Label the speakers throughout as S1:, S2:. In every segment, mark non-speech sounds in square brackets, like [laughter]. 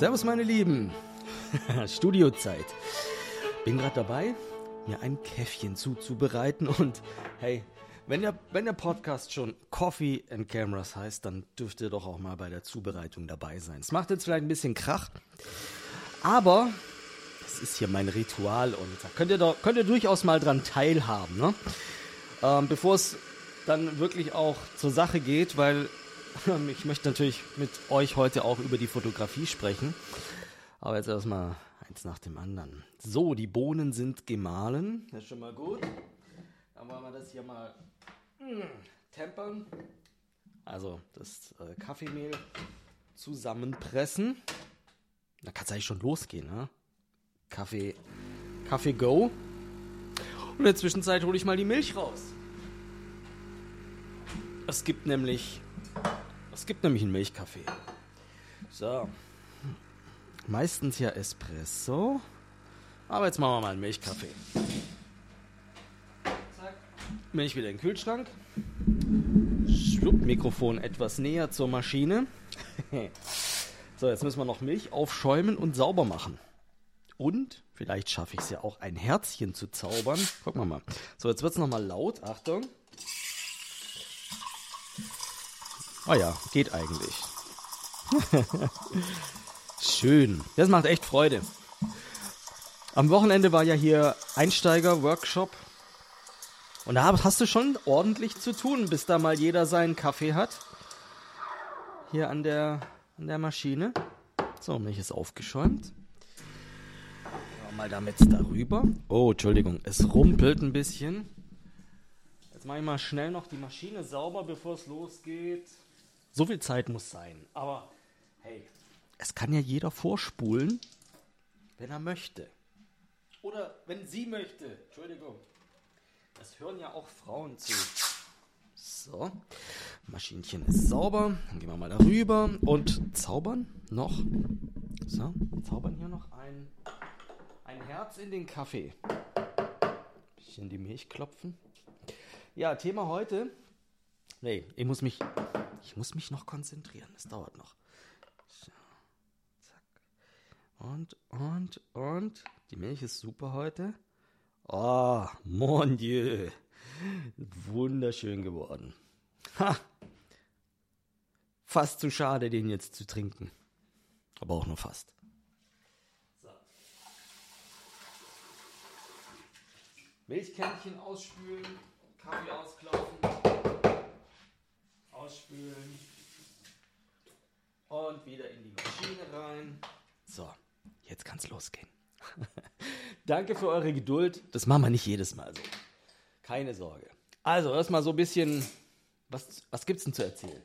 S1: Servus meine Lieben. [laughs] Studiozeit. Bin gerade dabei, mir ein Käffchen zuzubereiten und hey, wenn der, wenn der Podcast schon Coffee and Cameras heißt, dann dürft ihr doch auch mal bei der Zubereitung dabei sein. Es macht jetzt vielleicht ein bisschen Krach, aber es ist hier mein Ritual und da könnt ihr, doch, könnt ihr durchaus mal dran teilhaben, ne? Ähm, bevor es dann wirklich auch zur Sache geht, weil ich möchte natürlich mit euch heute auch über die Fotografie sprechen. Aber jetzt erstmal eins nach dem anderen. So, die Bohnen sind gemahlen. Das ist schon mal gut. Dann wollen wir das hier mal mh, tempern. Also das äh, Kaffeemehl zusammenpressen. Da kann es eigentlich schon losgehen. Ne? Kaffee, Kaffee Go. Und in der Zwischenzeit hole ich mal die Milch raus. Es gibt nämlich es gibt nämlich einen Milchkaffee. So. Meistens ja Espresso. Aber jetzt machen wir mal einen Milchkaffee. Zack. Milch wieder in den Kühlschrank. Schwupp, Mikrofon etwas näher zur Maschine. [laughs] so, jetzt müssen wir noch Milch aufschäumen und sauber machen. Und vielleicht schaffe ich es ja auch, ein Herzchen zu zaubern. Gucken wir mal. So, jetzt wird es nochmal laut. Achtung. Ah ja, geht eigentlich. [laughs] Schön. Das macht echt Freude. Am Wochenende war ja hier Einsteiger-Workshop. Und da hast du schon ordentlich zu tun, bis da mal jeder seinen Kaffee hat. Hier an der, an der Maschine. So, Milch ist aufgeschäumt. Mal damit darüber. Oh, Entschuldigung, es rumpelt ein bisschen. Jetzt mache ich mal schnell noch die Maschine sauber, bevor es losgeht. So viel Zeit muss sein. Aber hey, es kann ja jeder vorspulen, wenn er möchte. Oder wenn sie möchte. Entschuldigung. Das hören ja auch Frauen zu. So, Maschinchen ist sauber. Dann gehen wir mal darüber und zaubern noch. So, zaubern hier noch ein, ein Herz in den Kaffee. Bisschen die Milch klopfen. Ja, Thema heute. Nee, ich muss mich ich muss mich noch konzentrieren. Es dauert noch. So. Zack. Und, und, und. Die Milch ist super heute. Oh, mon Dieu. Wunderschön geworden. Ha! Fast zu schade, den jetzt zu trinken. Aber auch nur fast. So. Milchkännchen ausspülen, Kaffee ausklaufen ausspülen und wieder in die Maschine rein. So, jetzt kann es losgehen. [laughs] Danke für eure Geduld. Das machen wir nicht jedes Mal so. Keine Sorge. Also, erstmal so ein bisschen, was, was gibt es denn zu erzählen?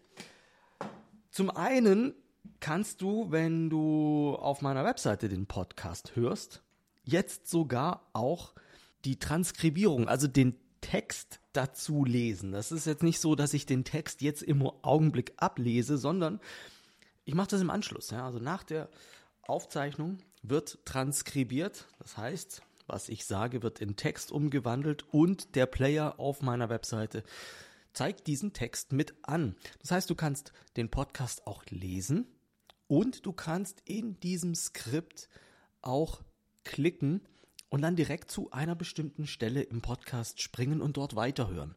S1: Zum einen kannst du, wenn du auf meiner Webseite den Podcast hörst, jetzt sogar auch die Transkribierung, also den Text dazu lesen. Das ist jetzt nicht so, dass ich den Text jetzt im Augenblick ablese, sondern ich mache das im Anschluss. Ja? Also nach der Aufzeichnung wird transkribiert. Das heißt, was ich sage, wird in Text umgewandelt und der Player auf meiner Webseite zeigt diesen Text mit an. Das heißt, du kannst den Podcast auch lesen und du kannst in diesem Skript auch klicken und dann direkt zu einer bestimmten Stelle im Podcast springen und dort weiterhören.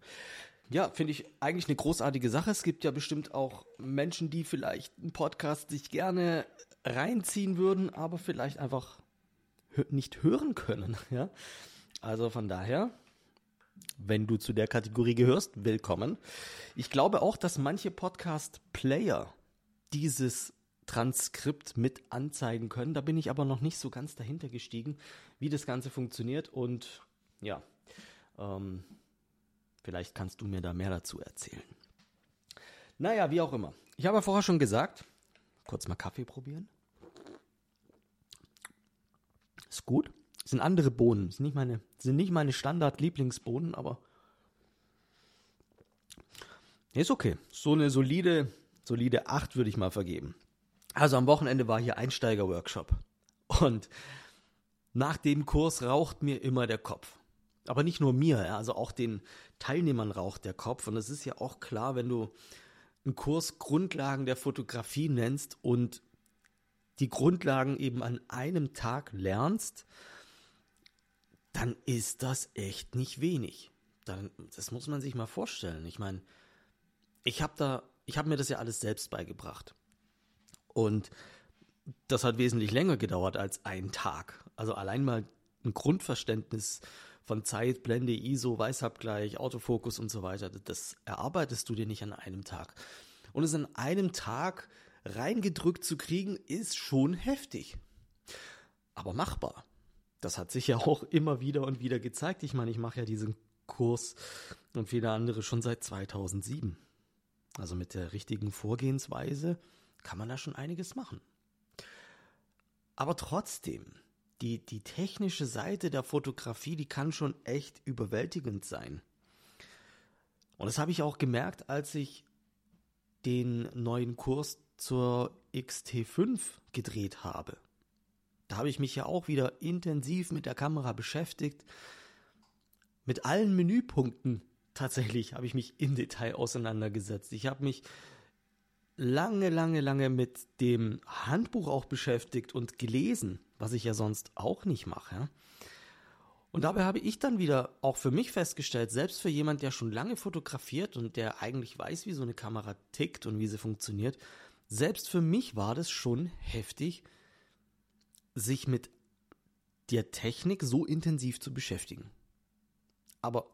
S1: Ja, finde ich eigentlich eine großartige Sache. Es gibt ja bestimmt auch Menschen, die vielleicht einen Podcast sich gerne reinziehen würden, aber vielleicht einfach nicht hören können. [laughs] Ja? Also von daher, wenn du zu der Kategorie gehörst, willkommen. Ich glaube auch, dass manche Podcast-Player dieses Transkript mit anzeigen können. Da bin ich aber noch nicht so ganz dahinter gestiegen, wie das Ganze funktioniert. Und ja, ähm, vielleicht kannst du mir da mehr dazu erzählen. Naja, wie auch immer. Ich habe ja vorher schon gesagt, kurz mal Kaffee probieren. Ist gut. sind andere Bohnen. Sind nicht meine, sind nicht meine Standard-Lieblingsbohnen, aber ist okay. So eine solide, solide 8 würde ich mal vergeben. Also am Wochenende war hier Einsteiger-Workshop. Und nach dem Kurs raucht mir immer der Kopf. Aber nicht nur mir, also auch den Teilnehmern raucht der Kopf. Und es ist ja auch klar, wenn du einen Kurs Grundlagen der Fotografie nennst und die Grundlagen eben an einem Tag lernst, dann ist das echt nicht wenig. Dann, das muss man sich mal vorstellen. Ich meine, ich habe da, ich habe mir das ja alles selbst beigebracht. Und das hat wesentlich länger gedauert als ein Tag. Also allein mal ein Grundverständnis von Zeit, Blende, ISO, Weißabgleich, Autofokus und so weiter, das erarbeitest du dir nicht an einem Tag. Und es an einem Tag reingedrückt zu kriegen, ist schon heftig. Aber machbar. Das hat sich ja [laughs] auch immer wieder und wieder gezeigt. Ich meine, ich mache ja diesen Kurs und viele andere schon seit 2007. Also mit der richtigen Vorgehensweise kann man da schon einiges machen. Aber trotzdem, die, die technische Seite der Fotografie, die kann schon echt überwältigend sein. Und das habe ich auch gemerkt, als ich den neuen Kurs zur XT5 gedreht habe. Da habe ich mich ja auch wieder intensiv mit der Kamera beschäftigt. Mit allen Menüpunkten tatsächlich habe ich mich im Detail auseinandergesetzt. Ich habe mich lange, lange, lange mit dem Handbuch auch beschäftigt und gelesen, was ich ja sonst auch nicht mache. Und dabei habe ich dann wieder auch für mich festgestellt, selbst für jemand, der schon lange fotografiert und der eigentlich weiß, wie so eine Kamera tickt und wie sie funktioniert, selbst für mich war das schon heftig, sich mit der Technik so intensiv zu beschäftigen. Aber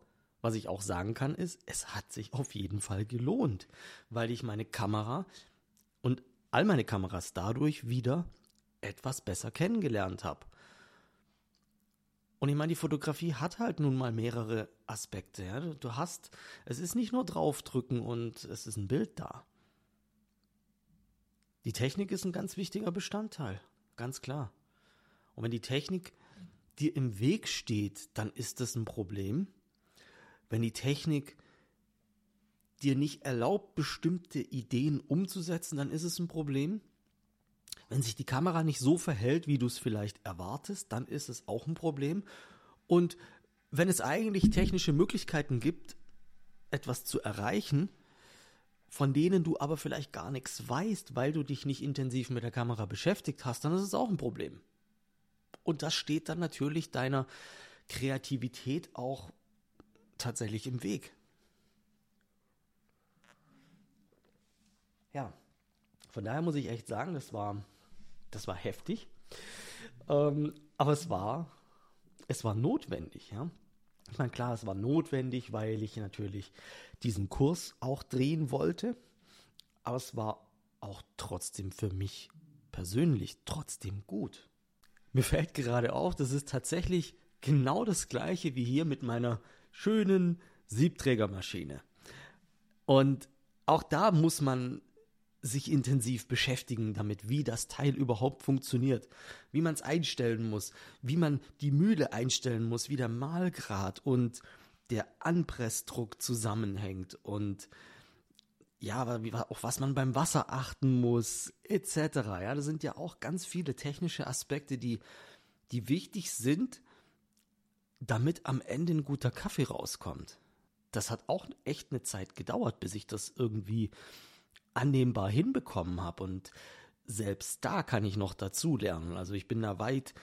S1: was ich auch sagen kann, ist, es hat sich auf jeden Fall gelohnt, weil ich meine Kamera und all meine Kameras dadurch wieder etwas besser kennengelernt habe. Und ich meine, die Fotografie hat halt nun mal mehrere Aspekte. Ja? Du hast, es ist nicht nur draufdrücken und es ist ein Bild da. Die Technik ist ein ganz wichtiger Bestandteil, ganz klar. Und wenn die Technik dir im Weg steht, dann ist das ein Problem wenn die Technik dir nicht erlaubt, bestimmte Ideen umzusetzen, dann ist es ein Problem. Wenn sich die Kamera nicht so verhält, wie du es vielleicht erwartest, dann ist es auch ein Problem. Und wenn es eigentlich technische Möglichkeiten gibt, etwas zu erreichen, von denen du aber vielleicht gar nichts weißt, weil du dich nicht intensiv mit der Kamera beschäftigt hast, dann ist es auch ein Problem. Und das steht dann natürlich deiner Kreativität auch tatsächlich im Weg. Ja, von daher muss ich echt sagen, das war, das war heftig. Ähm, aber es war, es war notwendig, ja. Ich meine, klar, es war notwendig, weil ich natürlich diesen Kurs auch drehen wollte. Aber es war auch trotzdem für mich persönlich trotzdem gut. Mir fällt gerade auf, das ist tatsächlich genau das gleiche wie hier mit meiner schönen Siebträgermaschine. Und auch da muss man sich intensiv beschäftigen damit, wie das Teil überhaupt funktioniert, wie man es einstellen muss, wie man die Mühle einstellen muss, wie der Mahlgrad und der Anpressdruck zusammenhängt und ja, auch was man beim Wasser achten muss, etc. Ja, das sind ja auch ganz viele technische Aspekte, die, die wichtig sind, damit am Ende ein guter Kaffee rauskommt. Das hat auch echt eine Zeit gedauert, bis ich das irgendwie annehmbar hinbekommen habe. Und selbst da kann ich noch dazu lernen. Also ich bin da weit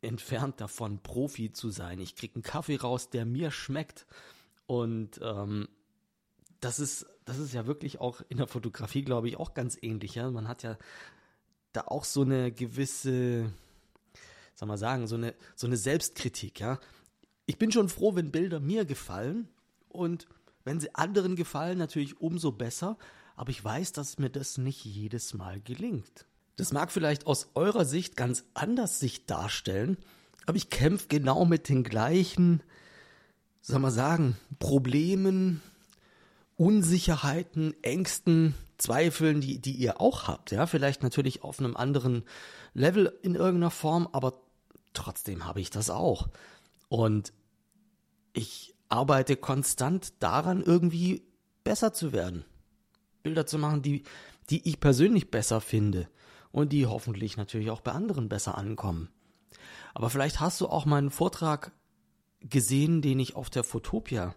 S1: entfernt davon, Profi zu sein. Ich kriege einen Kaffee raus, der mir schmeckt. Und ähm, das ist, das ist ja wirklich auch in der Fotografie, glaube ich, auch ganz ähnlich. Ja? Man hat ja da auch so eine gewisse, soll man sagen, so eine, so eine Selbstkritik, ja ich bin schon froh, wenn Bilder mir gefallen und wenn sie anderen gefallen, natürlich umso besser, aber ich weiß, dass mir das nicht jedes Mal gelingt. Das mag vielleicht aus eurer Sicht ganz anders sich darstellen, aber ich kämpfe genau mit den gleichen, soll man sagen, Problemen, Unsicherheiten, Ängsten, Zweifeln, die, die ihr auch habt. Ja, vielleicht natürlich auf einem anderen Level in irgendeiner Form, aber trotzdem habe ich das auch. Und ich arbeite konstant daran, irgendwie besser zu werden. Bilder zu machen, die, die ich persönlich besser finde und die hoffentlich natürlich auch bei anderen besser ankommen. Aber vielleicht hast du auch meinen Vortrag gesehen, den ich auf der Fotopia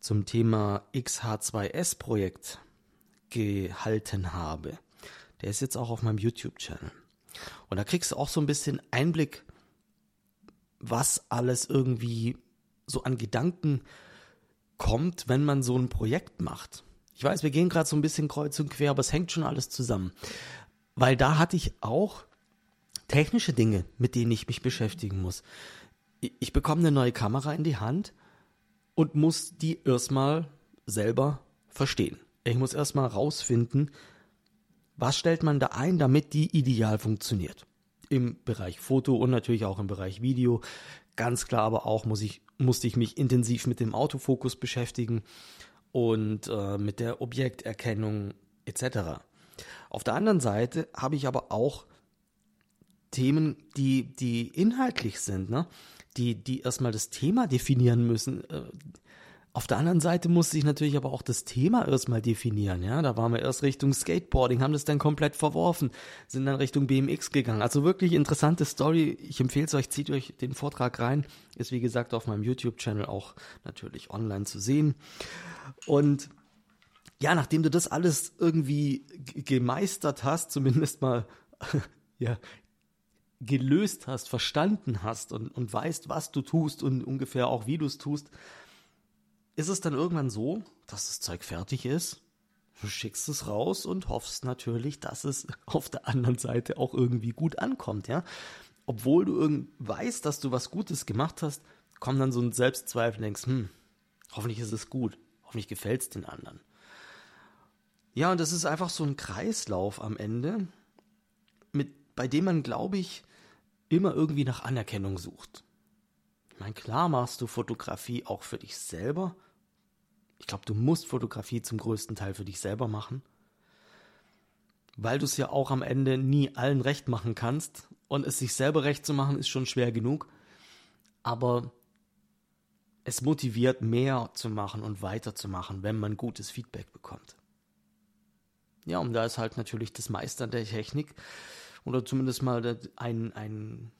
S1: zum Thema XH2S Projekt gehalten habe. Der ist jetzt auch auf meinem YouTube-Channel. Und da kriegst du auch so ein bisschen Einblick, was alles irgendwie so an Gedanken kommt, wenn man so ein Projekt macht. Ich weiß, wir gehen gerade so ein bisschen kreuz und quer, aber es hängt schon alles zusammen. Weil da hatte ich auch technische Dinge, mit denen ich mich beschäftigen muss. Ich bekomme eine neue Kamera in die Hand und muss die erstmal selber verstehen. Ich muss erstmal rausfinden, was stellt man da ein, damit die ideal funktioniert. Im Bereich Foto und natürlich auch im Bereich Video. Ganz klar aber auch muss ich, musste ich mich intensiv mit dem Autofokus beschäftigen und äh, mit der Objekterkennung etc. Auf der anderen Seite habe ich aber auch Themen, die, die inhaltlich sind, ne? die, die erstmal das Thema definieren müssen. Äh, auf der anderen Seite musste ich natürlich aber auch das Thema erstmal definieren, ja. Da waren wir erst Richtung Skateboarding, haben das dann komplett verworfen, sind dann Richtung BMX gegangen. Also wirklich interessante Story. Ich empfehle es euch, zieht euch den Vortrag rein. Ist wie gesagt auf meinem YouTube-Channel auch natürlich online zu sehen. Und ja, nachdem du das alles irgendwie gemeistert hast, zumindest mal [laughs] ja, gelöst hast, verstanden hast und, und weißt, was du tust und ungefähr auch wie du es tust, ist es dann irgendwann so, dass das Zeug fertig ist. Du schickst es raus und hoffst natürlich, dass es [laughs] auf der anderen Seite auch irgendwie gut ankommt, ja. Obwohl du irgend weißt, dass du was Gutes gemacht hast, kommt dann so ein Selbstzweifel und denkst, hm, hoffentlich ist es gut, hoffentlich gefällt es den anderen. Ja, und das ist einfach so ein Kreislauf am Ende, mit, bei dem man, glaube ich, immer irgendwie nach Anerkennung sucht. Meine, klar machst du Fotografie auch für dich selber. Ich glaube, du musst Fotografie zum größten Teil für dich selber machen. Weil du es ja auch am Ende nie allen recht machen kannst. Und es sich selber recht zu machen, ist schon schwer genug. Aber es motiviert, mehr zu machen und weiterzumachen, wenn man gutes Feedback bekommt. Ja, und da ist halt natürlich das Meistern der Technik oder zumindest mal ein, ein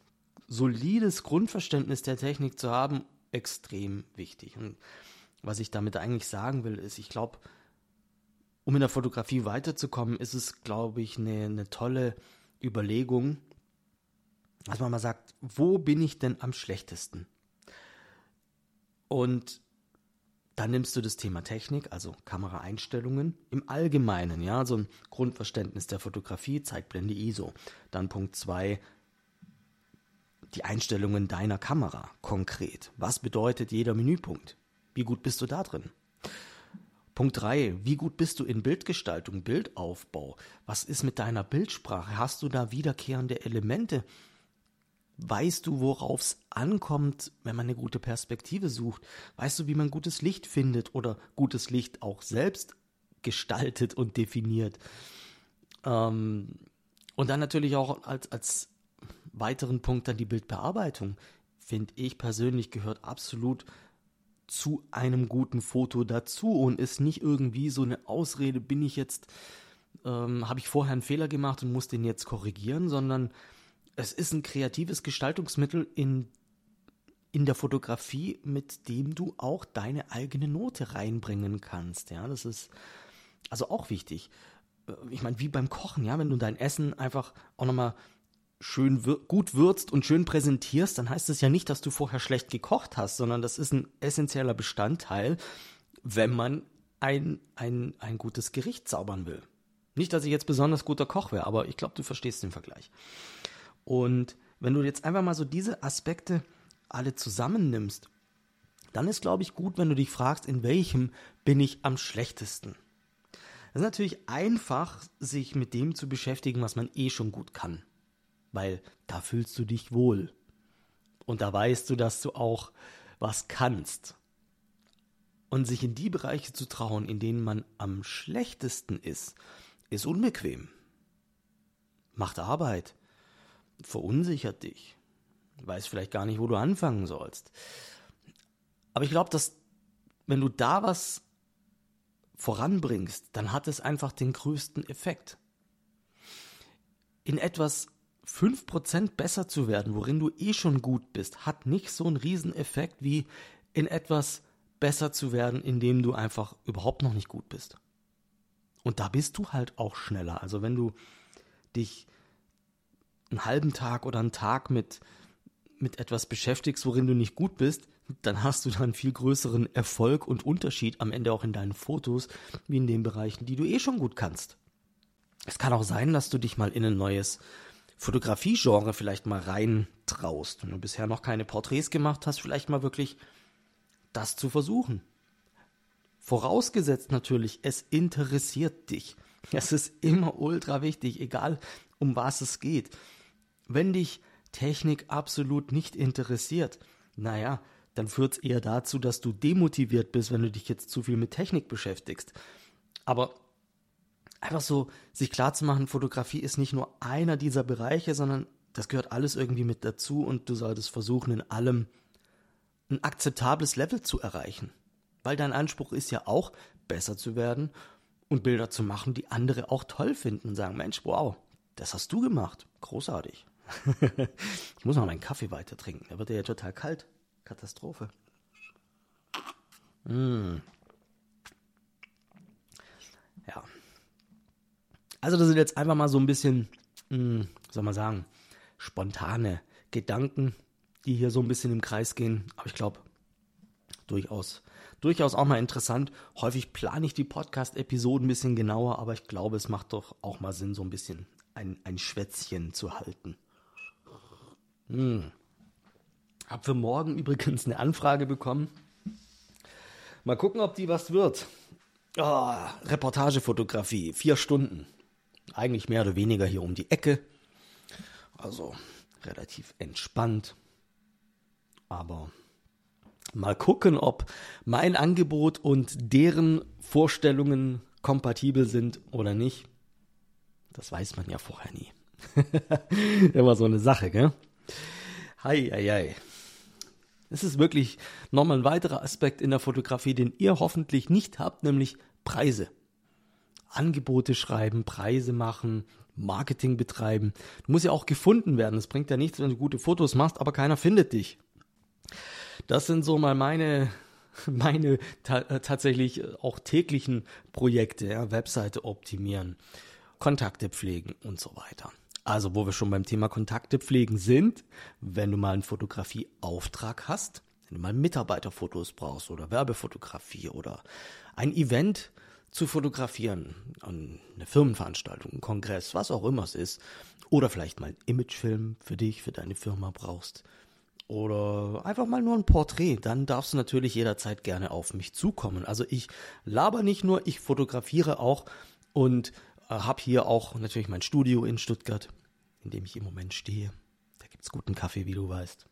S1: solides Grundverständnis der Technik zu haben, extrem wichtig. Und was ich damit eigentlich sagen will, ist, ich glaube, um in der Fotografie weiterzukommen, ist es, glaube ich, eine, eine tolle Überlegung, dass man mal sagt, wo bin ich denn am schlechtesten? Und dann nimmst du das Thema Technik, also Kameraeinstellungen im Allgemeinen, ja, so ein Grundverständnis der Fotografie, Zeitblende ISO. Dann Punkt 2, die Einstellungen deiner Kamera konkret. Was bedeutet jeder Menüpunkt? Wie gut bist du da drin? Punkt 3. Wie gut bist du in Bildgestaltung, Bildaufbau? Was ist mit deiner Bildsprache? Hast du da wiederkehrende Elemente? Weißt du, worauf es ankommt, wenn man eine gute Perspektive sucht? Weißt du, wie man gutes Licht findet oder gutes Licht auch selbst gestaltet und definiert? Ähm, und dann natürlich auch als, als weiteren Punkt dann die Bildbearbeitung, finde ich persönlich, gehört absolut zu einem guten Foto dazu und ist nicht irgendwie so eine Ausrede, bin ich jetzt, ähm, habe ich vorher einen Fehler gemacht und muss den jetzt korrigieren, sondern es ist ein kreatives Gestaltungsmittel in, in der Fotografie, mit dem du auch deine eigene Note reinbringen kannst. Ja, das ist also auch wichtig. Äh, ich meine, wie beim Kochen, ja, wenn du dein Essen einfach auch nochmal schön wir gut würzt und schön präsentierst, dann heißt es ja nicht, dass du vorher schlecht gekocht hast, sondern das ist ein essentieller Bestandteil, wenn man ein, ein, ein gutes Gericht zaubern will. Nicht, dass ich jetzt besonders guter Koch wäre, aber ich glaube, du verstehst den Vergleich. Und wenn du jetzt einfach mal so diese Aspekte alle zusammennimmst, dann ist, glaube ich, gut, wenn du dich fragst, in welchem bin ich am schlechtesten. Es ist natürlich einfach, sich mit dem zu beschäftigen, was man eh schon gut kann weil da fühlst du dich wohl. Und da weißt du, dass du auch was kannst. Und sich in die Bereiche zu trauen, in denen man am schlechtesten ist, ist unbequem. Macht Arbeit. Verunsichert dich. Weiß vielleicht gar nicht, wo du anfangen sollst. Aber ich glaube, dass wenn du da was voranbringst, dann hat es einfach den größten Effekt. In etwas 5% besser zu werden, worin du eh schon gut bist, hat nicht so einen Rieseneffekt wie in etwas besser zu werden, in dem du einfach überhaupt noch nicht gut bist. Und da bist du halt auch schneller. Also wenn du dich einen halben Tag oder einen Tag mit, mit etwas beschäftigst, worin du nicht gut bist, dann hast du dann einen viel größeren Erfolg und Unterschied am Ende auch in deinen Fotos, wie in den Bereichen, die du eh schon gut kannst. Es kann auch sein, dass du dich mal in ein neues Fotografie-Genre vielleicht mal reintraust. Wenn du bisher noch keine Porträts gemacht hast, vielleicht mal wirklich das zu versuchen. Vorausgesetzt natürlich, es interessiert dich. Es ist immer ultra wichtig, egal um was es geht. Wenn dich Technik absolut nicht interessiert, naja, dann führt es eher dazu, dass du demotiviert bist, wenn du dich jetzt zu viel mit Technik beschäftigst. Aber einfach so sich klarzumachen, Fotografie ist nicht nur einer dieser Bereiche, sondern das gehört alles irgendwie mit dazu und du solltest versuchen, in allem ein akzeptables Level zu erreichen. Weil dein Anspruch ist ja auch, besser zu werden und Bilder zu machen, die andere auch toll finden und sagen, Mensch, wow, das hast du gemacht. Großartig. [laughs] ich muss noch meinen Kaffee weiter trinken. Der wird ja total kalt. Katastrophe. Mm. Ja. Also das sind jetzt einfach mal so ein bisschen, mh, hm, soll man sagen, spontane Gedanken, die hier so ein bisschen im Kreis gehen. Aber ich glaube, durchaus, durchaus auch mal interessant. Häufig plane ich die Podcast-Episoden ein bisschen genauer, aber ich glaube, es macht doch auch mal Sinn, so ein bisschen ein, ein Schwätzchen zu halten. Hm. Hab für morgen übrigens eine Anfrage bekommen. Mal gucken, ob die was wird. Oh, Reportagefotografie, vier Stunden. Eigentlich mehr oder weniger hier um die Ecke. Also relativ entspannt. Aber mal gucken, ob mein Angebot und deren Vorstellungen kompatibel sind oder nicht. Das weiß man ja vorher nie. [laughs] Immer so eine Sache, gell? Hei, hei, hei. Es ist wirklich nochmal ein weiterer Aspekt in der Fotografie, den ihr hoffentlich nicht habt, nämlich Preise. Angebote schreiben, Preise machen, Marketing betreiben. Du musst ja auch gefunden werden. Es bringt ja nichts, wenn du gute Fotos machst, aber keiner findet dich. Das sind so mal meine, [laughs] meine ta äh, tatsächlich auch täglichen Projekte, ja, Webseite optimieren, Kontakte pflegen und so weiter. Also, wo wir schon beim Thema Kontakte pflegen sind, wenn du mal einen Fotografieauftrag hast, wenn du mal Mitarbeiterfotos brauchst oder Werbefotografie oder ein Event zu fotografieren, eine Firmenveranstaltung, ein Kongress, was auch immer es ist, oder vielleicht mal einen Imagefilm für dich, für deine Firma brauchst, oder einfach mal nur ein Porträt, dann darfst du natürlich jederzeit gerne auf mich zukommen. Also ich laber nicht nur, ich fotografiere auch und äh, habe hier auch natürlich mein Studio in Stuttgart, in dem ich im Moment stehe. Da gibt es guten Kaffee, wie du weißt.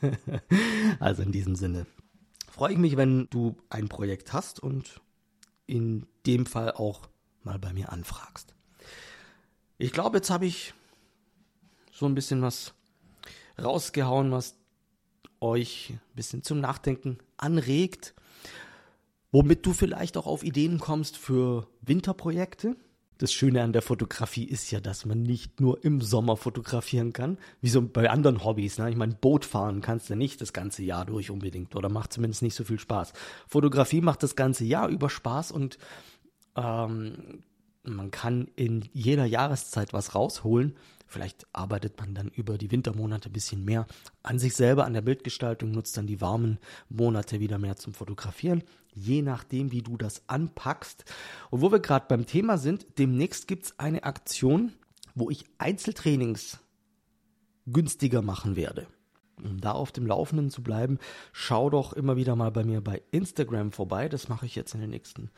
S1: [laughs] also in diesem Sinne freue ich mich, wenn du ein Projekt hast und in dem Fall auch mal bei mir anfragst. Ich glaube, jetzt habe ich so ein bisschen was rausgehauen, was euch ein bisschen zum Nachdenken anregt, womit du vielleicht auch auf Ideen kommst für Winterprojekte das Schöne an der Fotografie ist ja, dass man nicht nur im Sommer fotografieren kann, wie so bei anderen Hobbys. Ne? Ich meine, Boot fahren kannst du nicht das ganze Jahr durch unbedingt oder macht zumindest nicht so viel Spaß. Fotografie macht das ganze Jahr über Spaß und ähm, man kann in jeder Jahreszeit was rausholen. Vielleicht arbeitet man dann über die Wintermonate ein bisschen mehr an sich selber, an der Bildgestaltung, nutzt dann die warmen Monate wieder mehr zum Fotografieren, je nachdem, wie du das anpackst. Und wo wir gerade beim Thema sind, demnächst gibt es eine Aktion, wo ich Einzeltrainings günstiger machen werde. Um da auf dem Laufenden zu bleiben, schau doch immer wieder mal bei mir bei Instagram vorbei. Das mache ich jetzt in den nächsten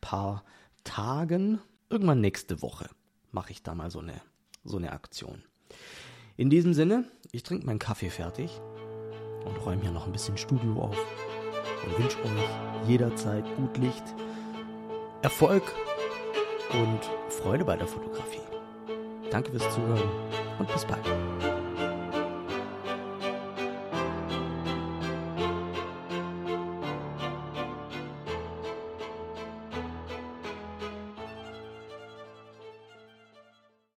S1: paar Tagen irgendwann nächste Woche mache ich da mal so eine, so eine Aktion. In diesem Sinne, ich trinke meinen Kaffee fertig und räume hier noch ein bisschen Studio auf und wünsche euch jederzeit gut Licht, Erfolg und Freude bei der Fotografie. Danke fürs Zuhören und bis bald.